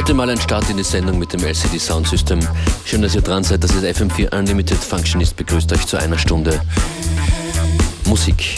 Heute mal ein Start in die Sendung mit dem LCD Sound System. Schön, dass ihr dran seid. Das ist FM4 Unlimited Functionist begrüßt euch zu einer Stunde Musik.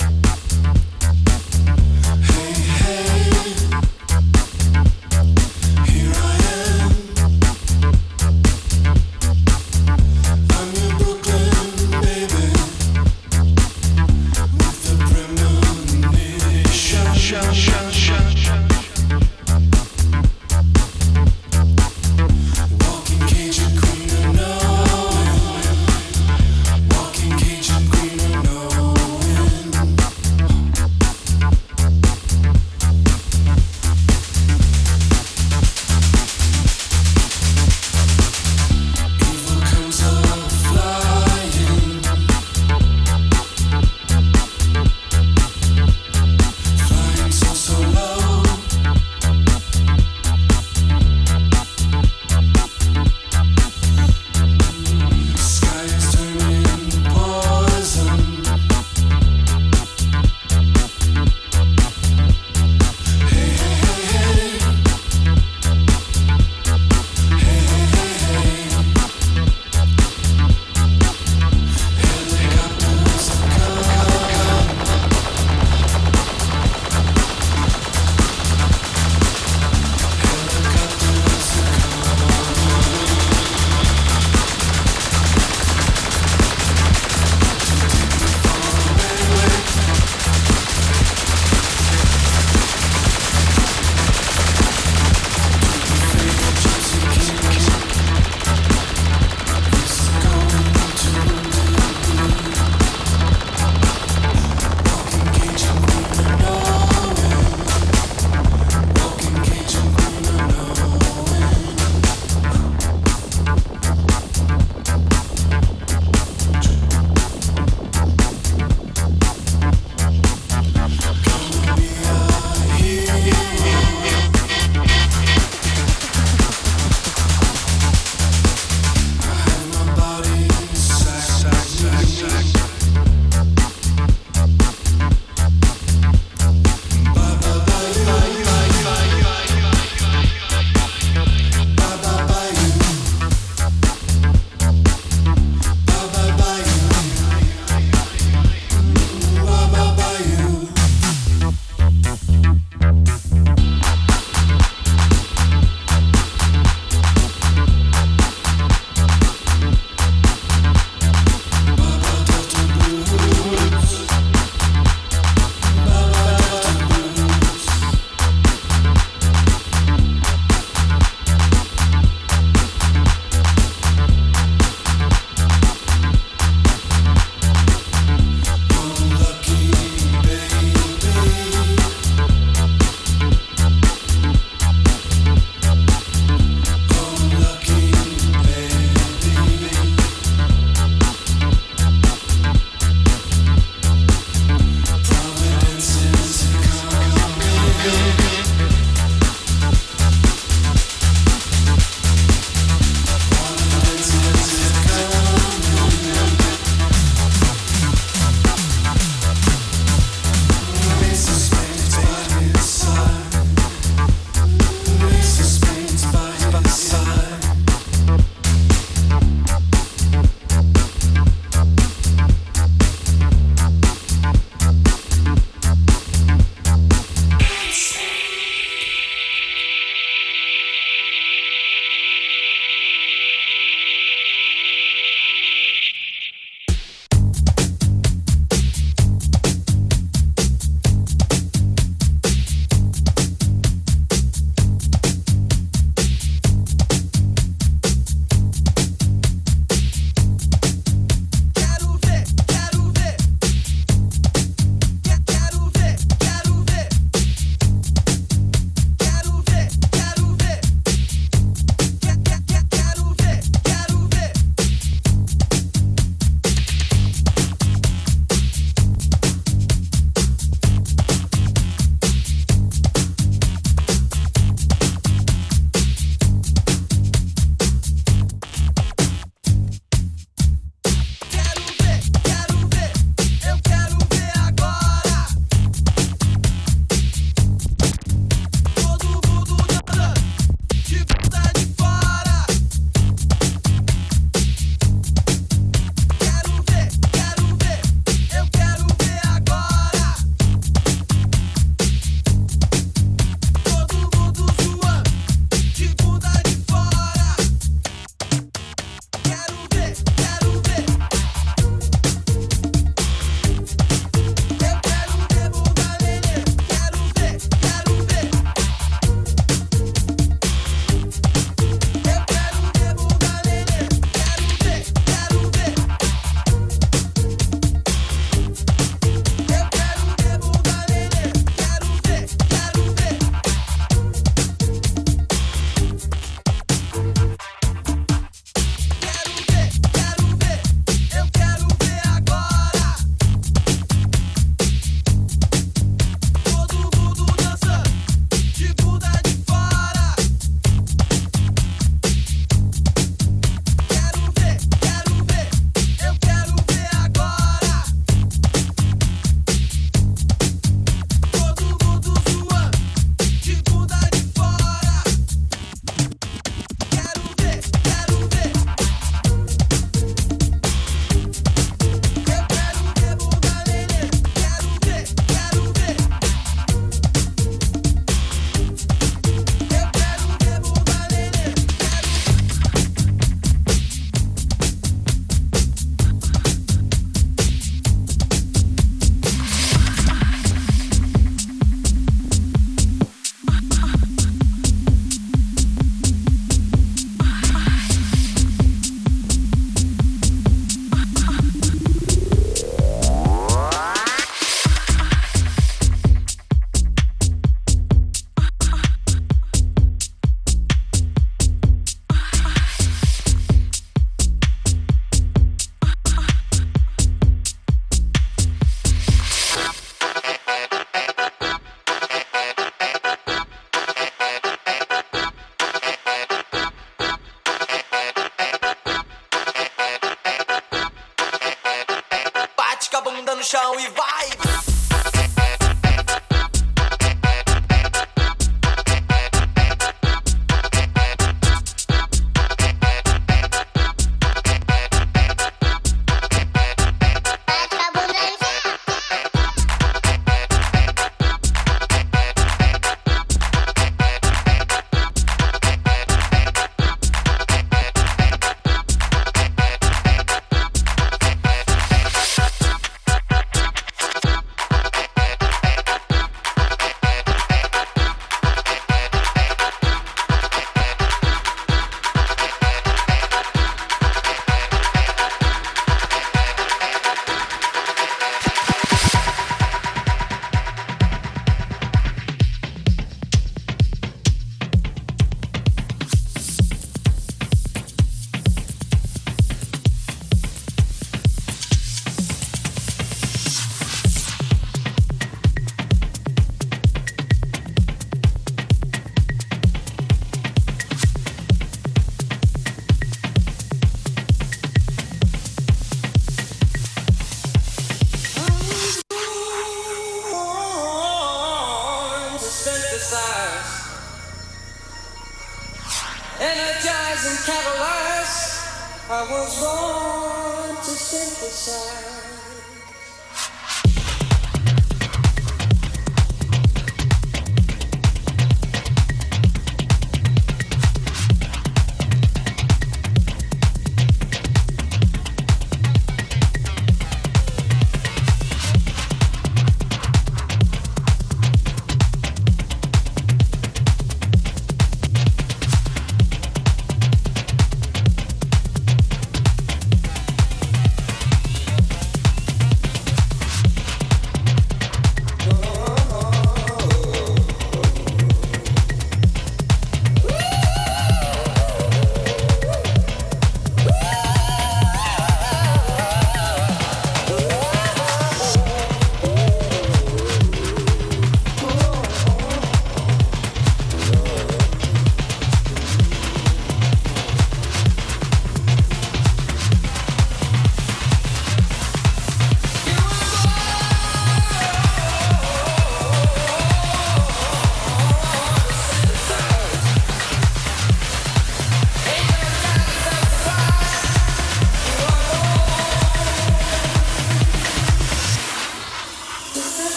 I was born to synthesize.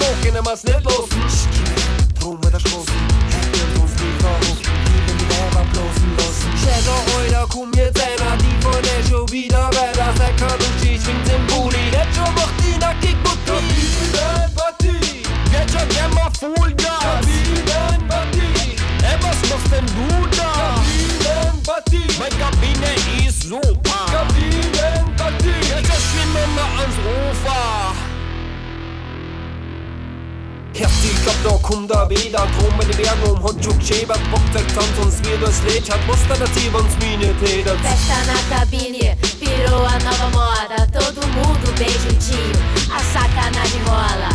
Bókina maður snillóð Tólmetarskóð Hefðum stíðaðóð Lífinn í hefa blóðlóð Sena og í Da kommt er wieder Drum in die Berge um hat schon geschäbert Bock der Tanz uns wie das Lied hat Mostra da Tiva uns Mine tätet Festa na cabine, virou a nova moda Todo mundo bem juntinho, a sacanagem rola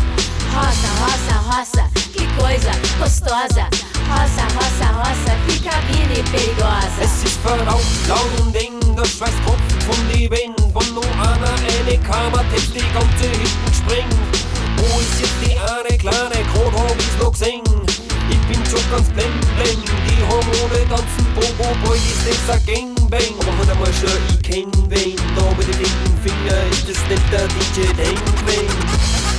Roça, roça, roça, que coisa gostosa. Roça, roça, roça, que cabine perigosa. Es ist verraucht, laut und eng, der Schweiß tropft von die Wände. Von nur einer eine Kammer, die ganze Hütten springt. Wo ist jetzt die eine kleine hab ich's noch gesehen? Ich bin schon ganz blend, blend. Die Hormone tanzen, Bobo, Boy, ist das ein Gangbang. Aber heute mal schon, ich kenn wen. Da mit dem linken Finger ist das nicht der DJ Dangman.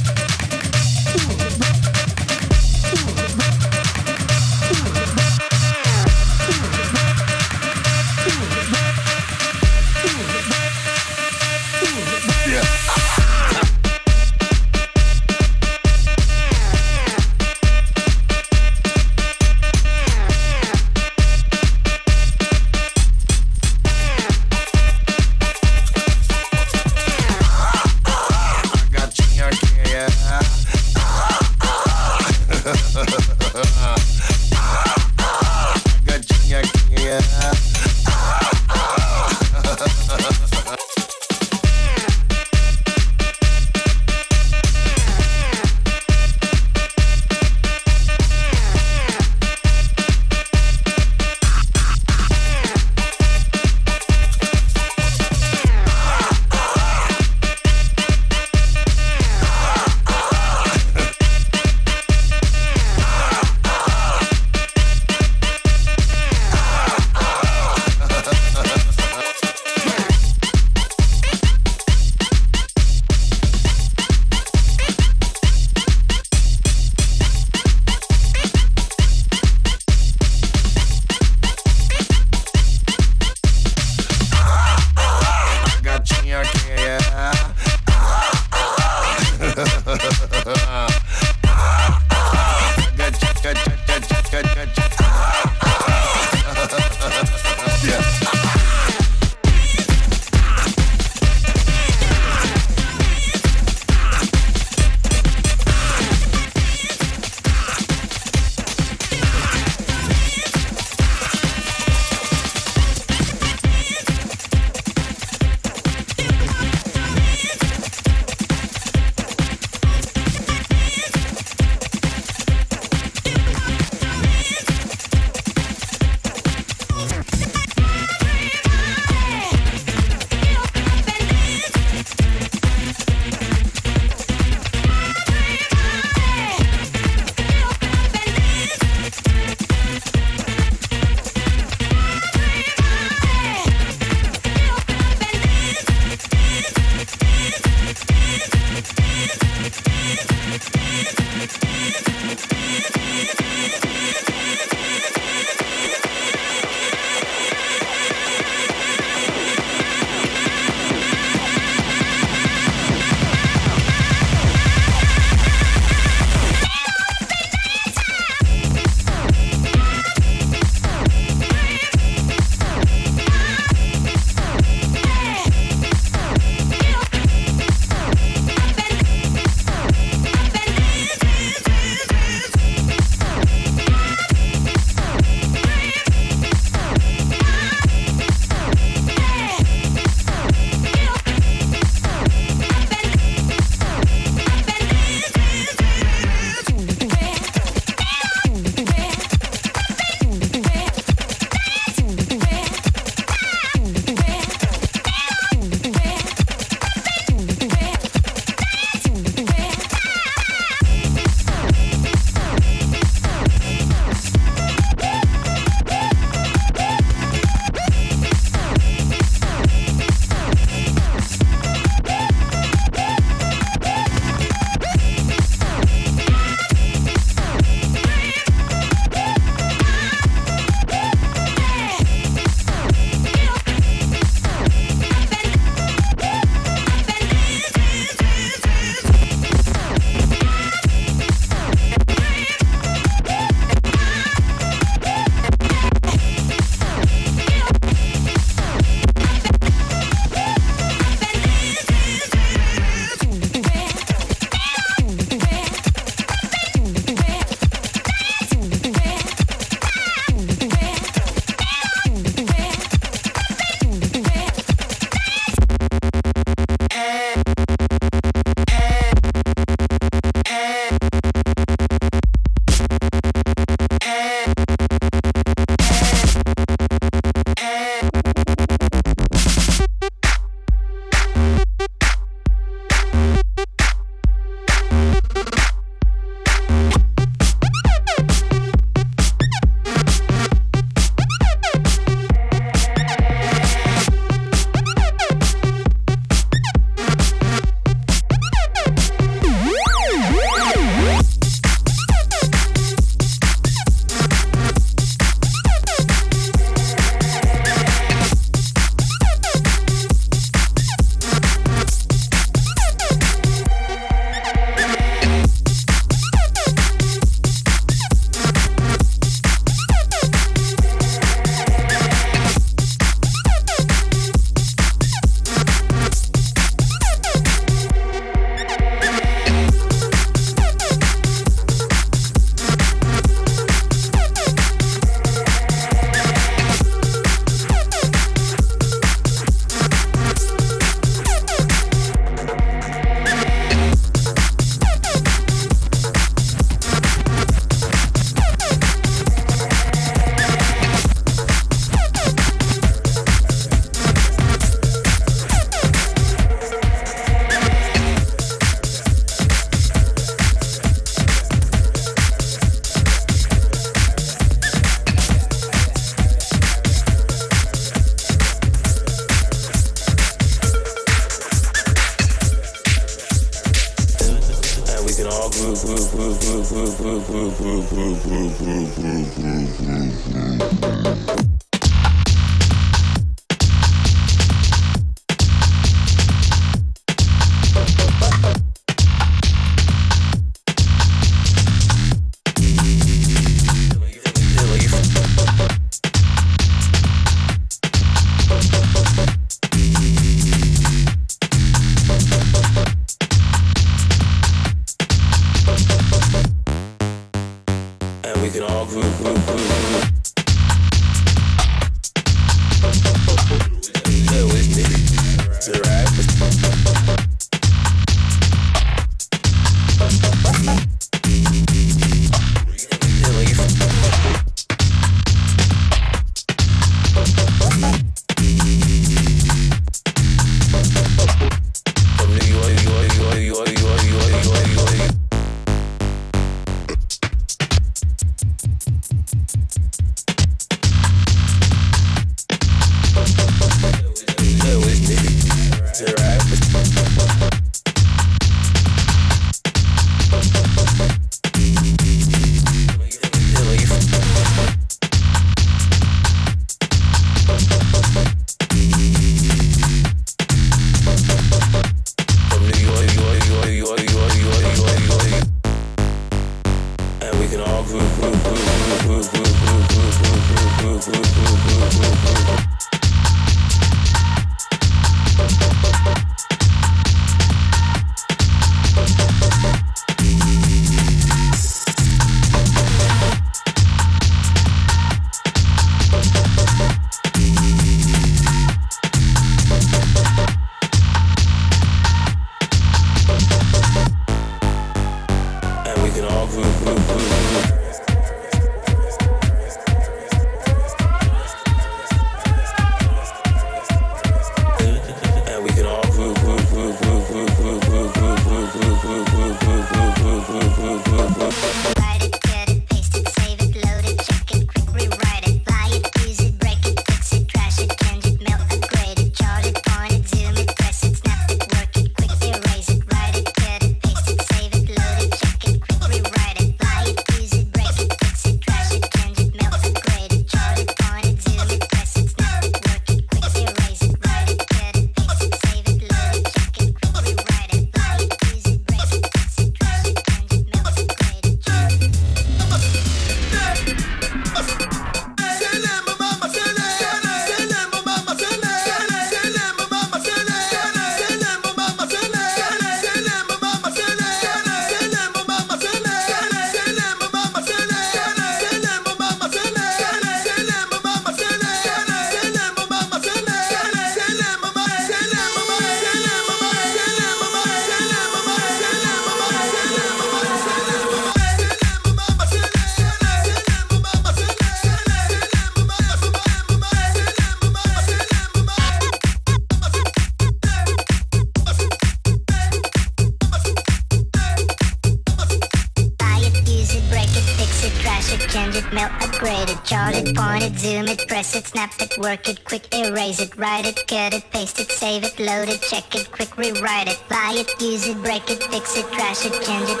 check it, quick rewrite it, buy it, use it, break it, fix it, trash it, change it,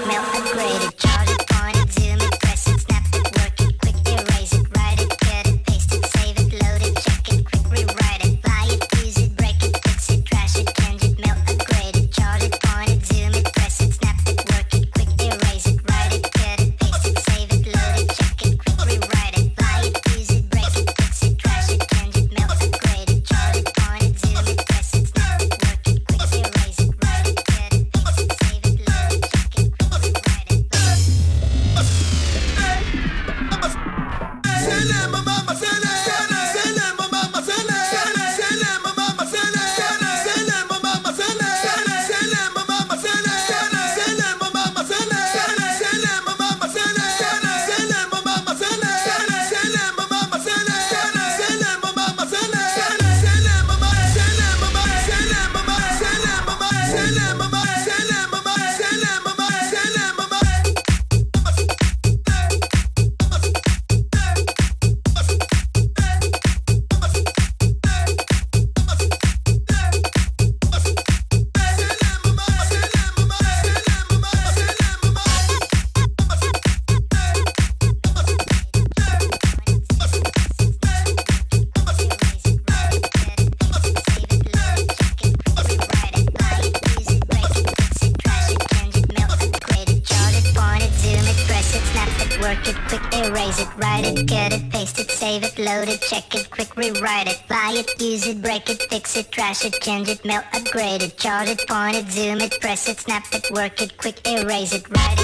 flash it, change it, melt, upgrade it, chart it, point it, zoom it, press it, snap it, work it, quick erase it, write it.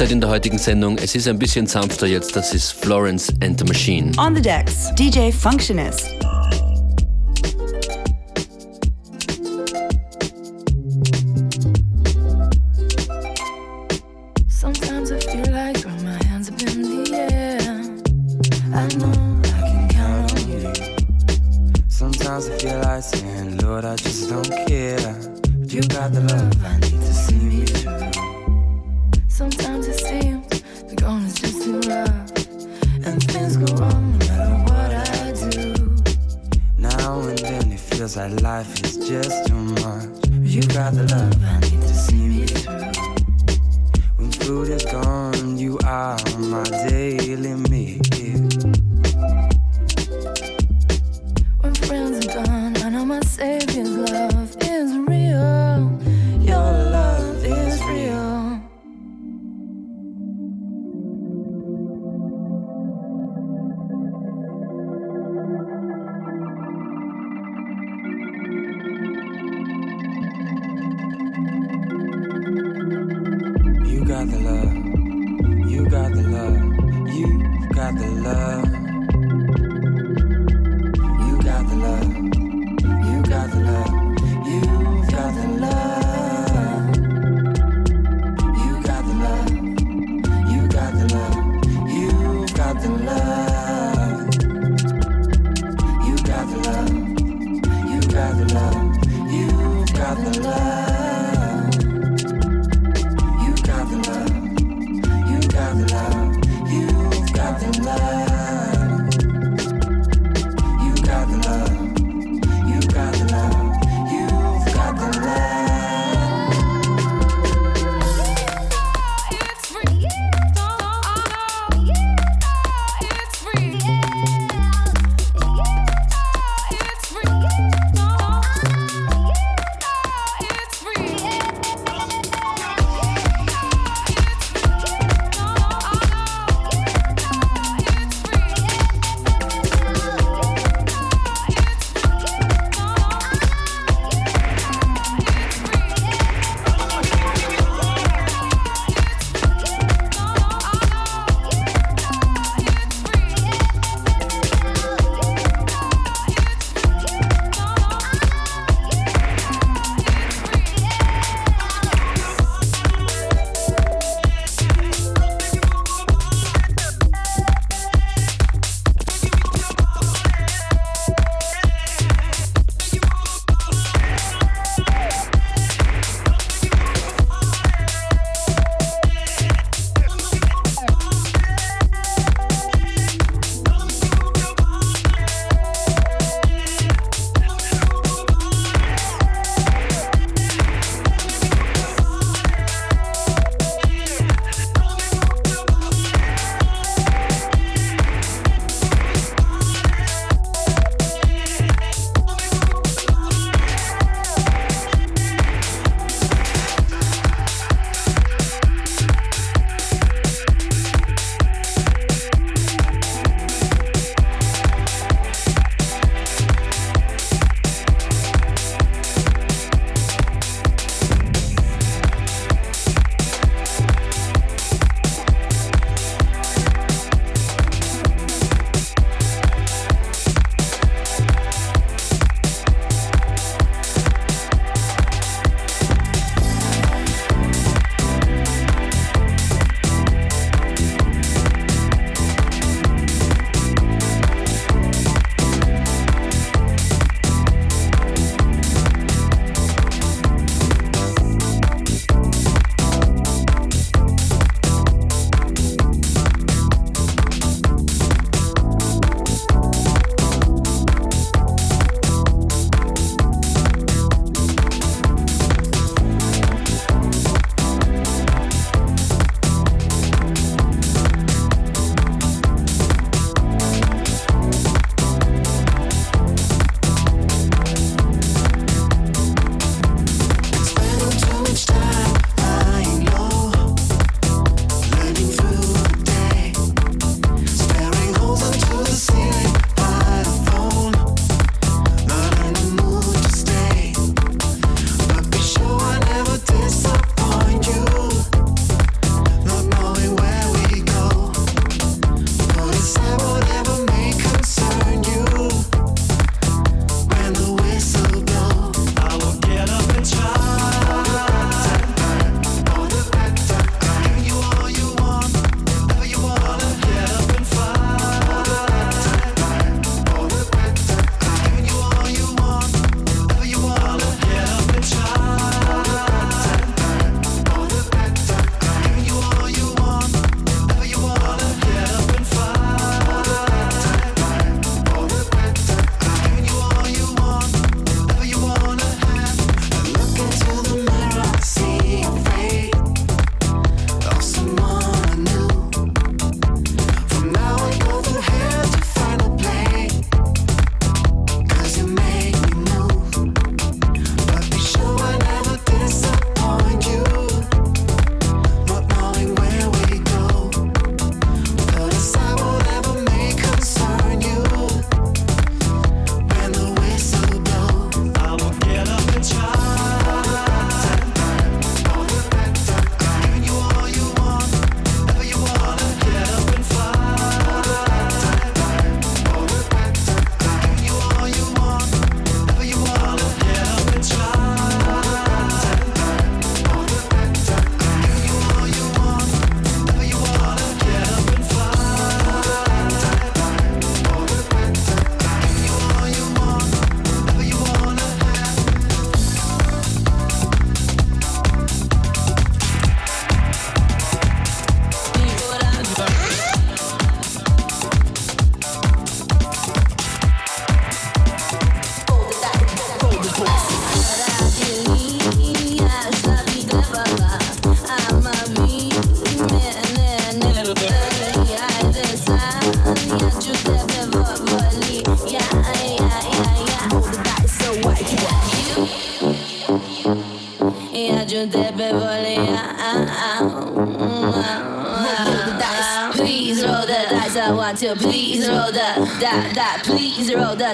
Hochzeit in der heutigen Sendung. Es ist ein bisschen sanfter jetzt. Das ist Florence and the Machine. On the Decks, DJ Functionist.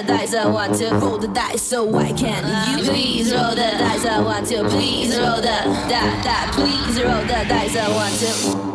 the dice. I want to roll the dice, so why can't you please roll the dice? I want to please roll the that that please roll the dice. I want to.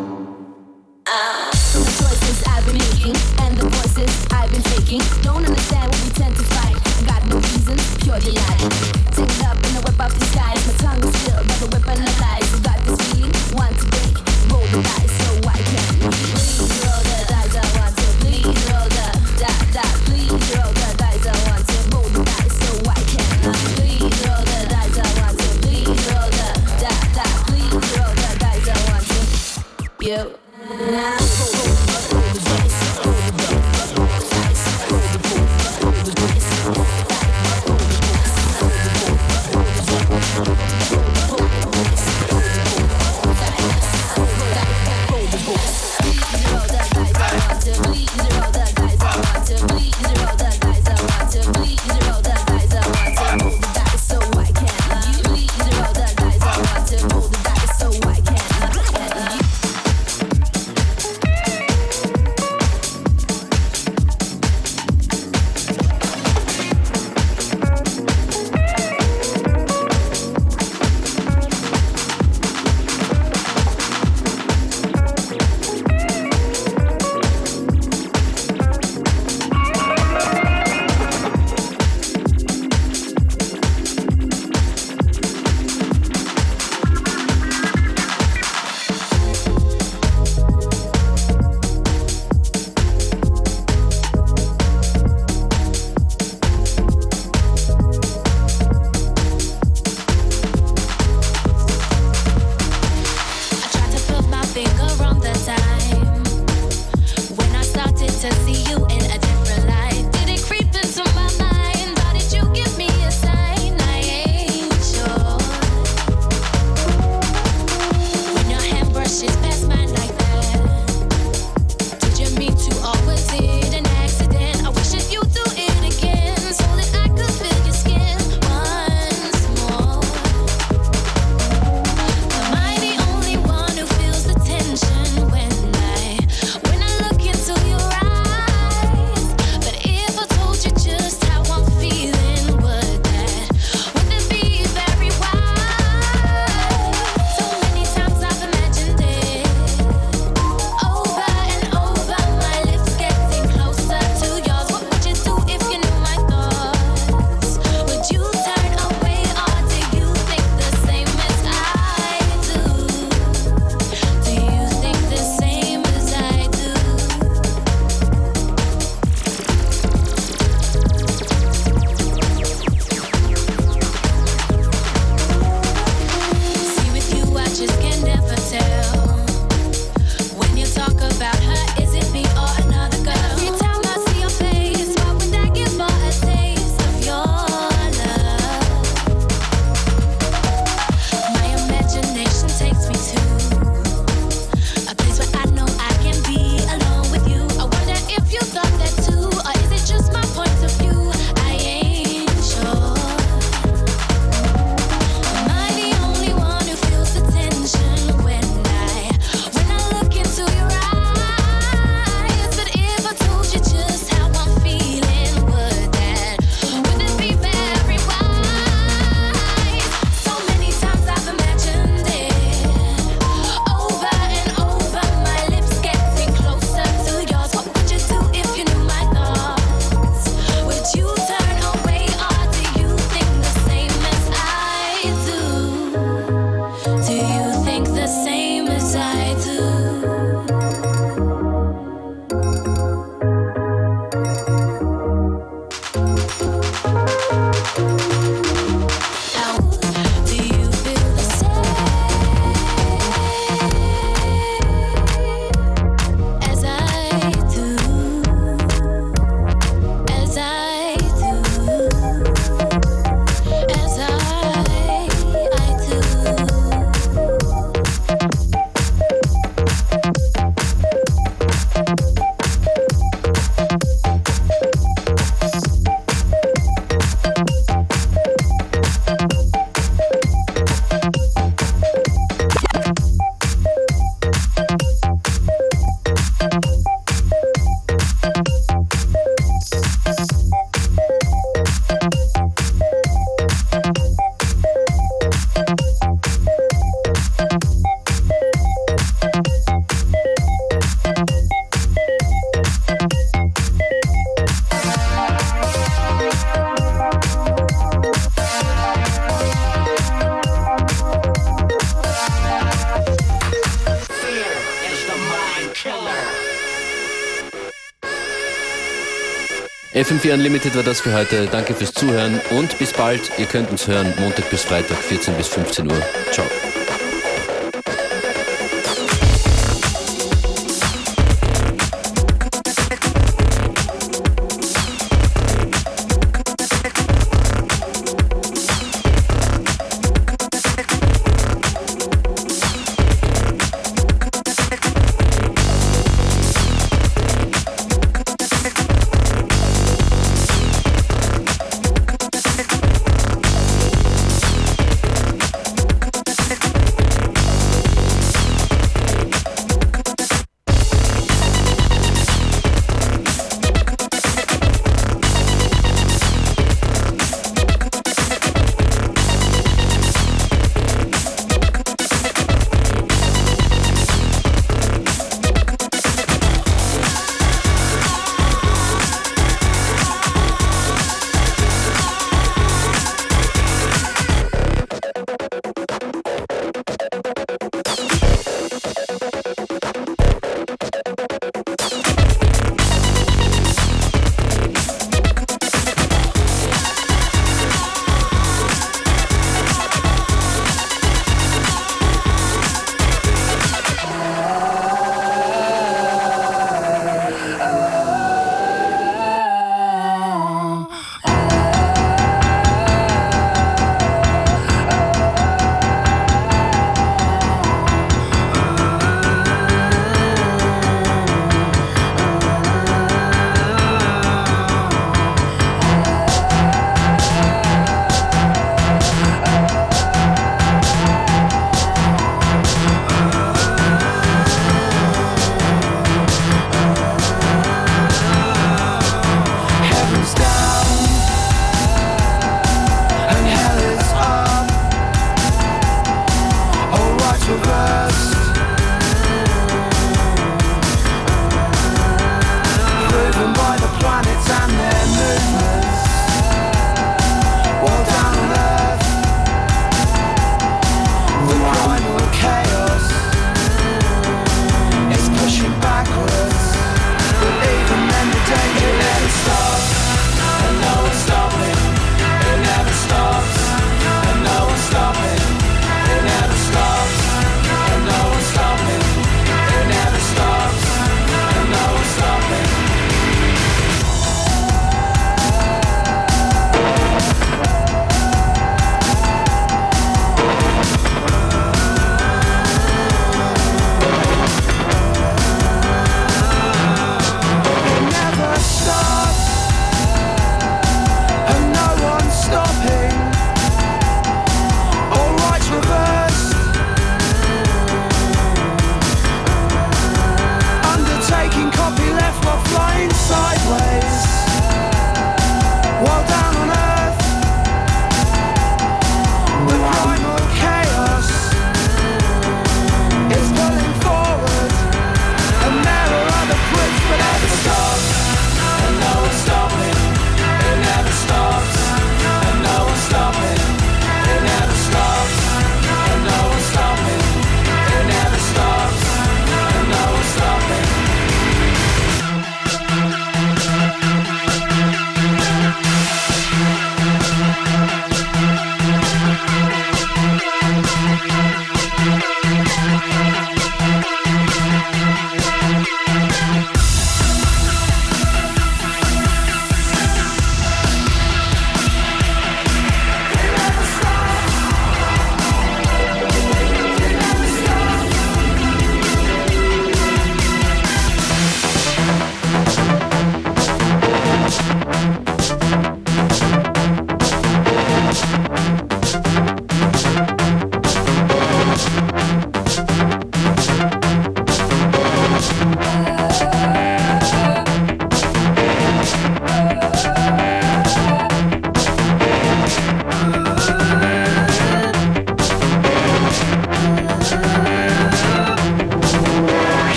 FM4 Unlimited war das für heute. Danke fürs Zuhören und bis bald. Ihr könnt uns hören Montag bis Freitag, 14 bis 15 Uhr. Ciao.